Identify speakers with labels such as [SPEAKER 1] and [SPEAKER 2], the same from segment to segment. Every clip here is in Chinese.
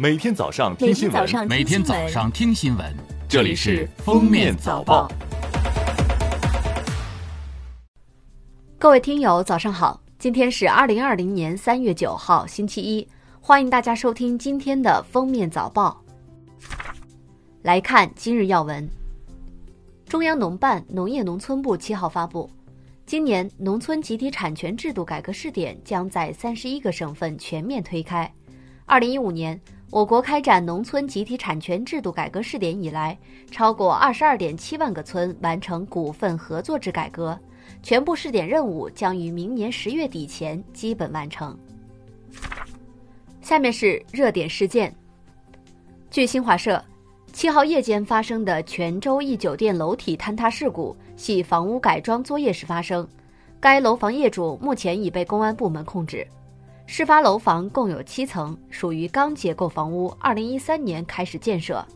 [SPEAKER 1] 每天早上听新闻，
[SPEAKER 2] 每天早上听新闻，
[SPEAKER 1] 这里是《封面早报》。
[SPEAKER 3] 各位听友，早上好！今天是二零二零年三月九号，星期一，欢迎大家收听今天的《封面早报》。来看今日要闻：中央农办、农业农村部七号发布，今年农村集体产权制度改革试点将在三十一个省份全面推开。二零一五年。我国开展农村集体产权制度改革试点以来，超过二十二点七万个村完成股份合作制改革，全部试点任务将于明年十月底前基本完成。下面是热点事件。据新华社，七号夜间发生的泉州一酒店楼体坍塌事故系房屋改装作业时发生，该楼房业主目前已被公安部门控制。事发楼房共有七层，属于钢结构房屋。二零一三年开始建设，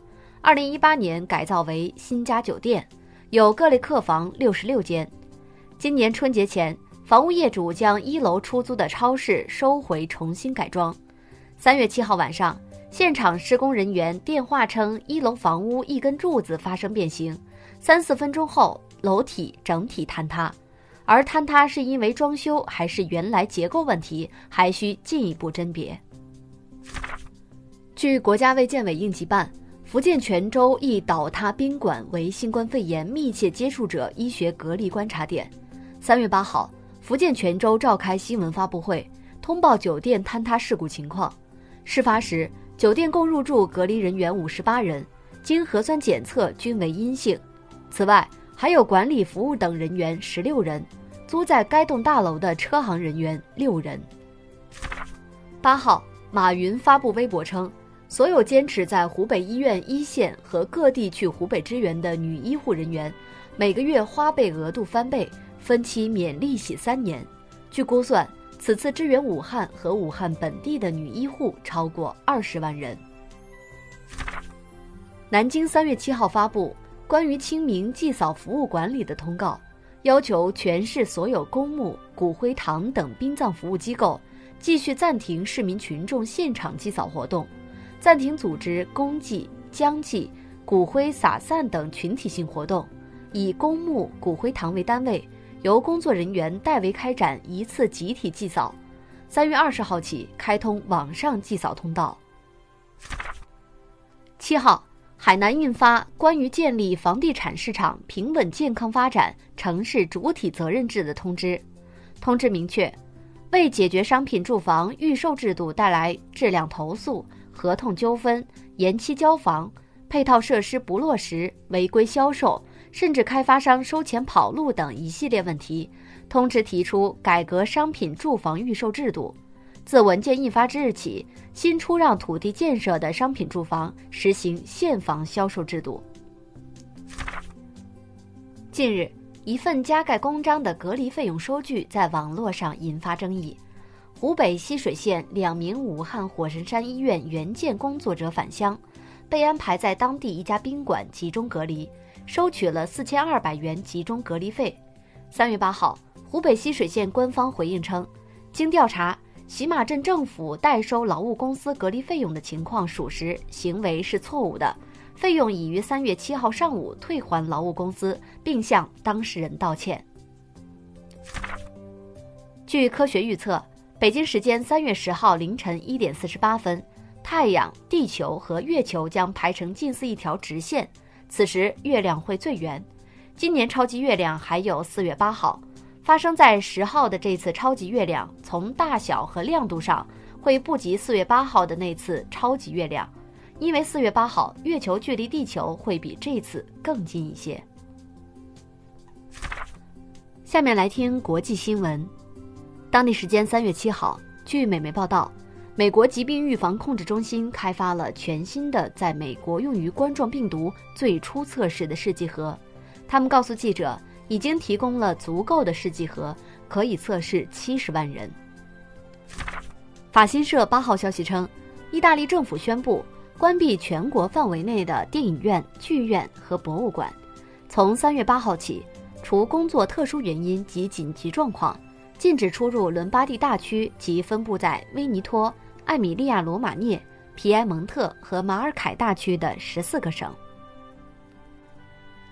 [SPEAKER 3] 二零一八年改造为新家酒店，有各类客房六十六间。今年春节前，房屋业主将一楼出租的超市收回，重新改装。三月七号晚上，现场施工人员电话称，一楼房屋一根柱子发生变形，三四分钟后，楼体整体坍塌。而坍塌是因为装修还是原来结构问题，还需进一步甄别。据国家卫健委应急办，福建泉州一倒塌宾馆为新冠肺炎密切接触者医学隔离观察点。三月八号，福建泉州召开新闻发布会，通报酒店坍塌事故情况。事发时，酒店共入住隔离人员五十八人，经核酸检测均为阴性。此外，还有管理服务等人员十六人，租在该栋大楼的车行人员六人。八号，马云发布微博称，所有坚持在湖北医院一线和各地去湖北支援的女医护人员，每个月花呗额度翻倍，分期免利息三年。据估算，此次支援武汉和武汉本地的女医护超过二十万人。南京三月七号发布。关于清明祭扫服务管理的通告，要求全市所有公墓、骨灰堂等殡葬服务机构继续暂停市民群众现场祭扫活动，暂停组织公祭、将祭、骨灰撒散等群体性活动，以公墓、骨灰堂为单位，由工作人员代为开展一次集体祭扫。三月二十号起开通网上祭扫通道。七号。海南印发关于建立房地产市场平稳健康发展城市主体责任制的通知。通知明确，为解决商品住房预售制度带来质量投诉、合同纠纷、延期交房、配套设施不落实、违规销售，甚至开发商收钱跑路等一系列问题，通知提出改革商品住房预售制度。自文件印发之日起，新出让土地建设的商品住房实行现房销售制度。近日，一份加盖公章的隔离费用收据在网络上引发争议。湖北浠水县两名武汉火神山医院援建工作者返乡，被安排在当地一家宾馆集中隔离，收取了四千二百元集中隔离费。三月八号，湖北浠水县官方回应称，经调查。喜马镇政府代收劳务公司隔离费用的情况属实，行为是错误的，费用已于三月七号上午退还劳务公司，并向当事人道歉。据科学预测，北京时间三月十号凌晨一点四十八分，太阳、地球和月球将排成近似一条直线，此时月亮会最圆。今年超级月亮还有四月八号。发生在十号的这次超级月亮，从大小和亮度上会不及四月八号的那次超级月亮，因为四月八号月球距离地球会比这次更近一些。下面来听国际新闻。当地时间三月七号，据美媒报道，美国疾病预防控制中心开发了全新的在美国用于冠状病毒最初测试的试剂盒。他们告诉记者。已经提供了足够的试剂盒，可以测试七十万人。法新社八号消息称，意大利政府宣布关闭全国范围内的电影院、剧院和博物馆。从三月八号起，除工作特殊原因及紧急状况，禁止出入伦巴第大区及分布在威尼托、艾米利亚罗马涅、皮埃蒙特和马尔凯大区的十四个省。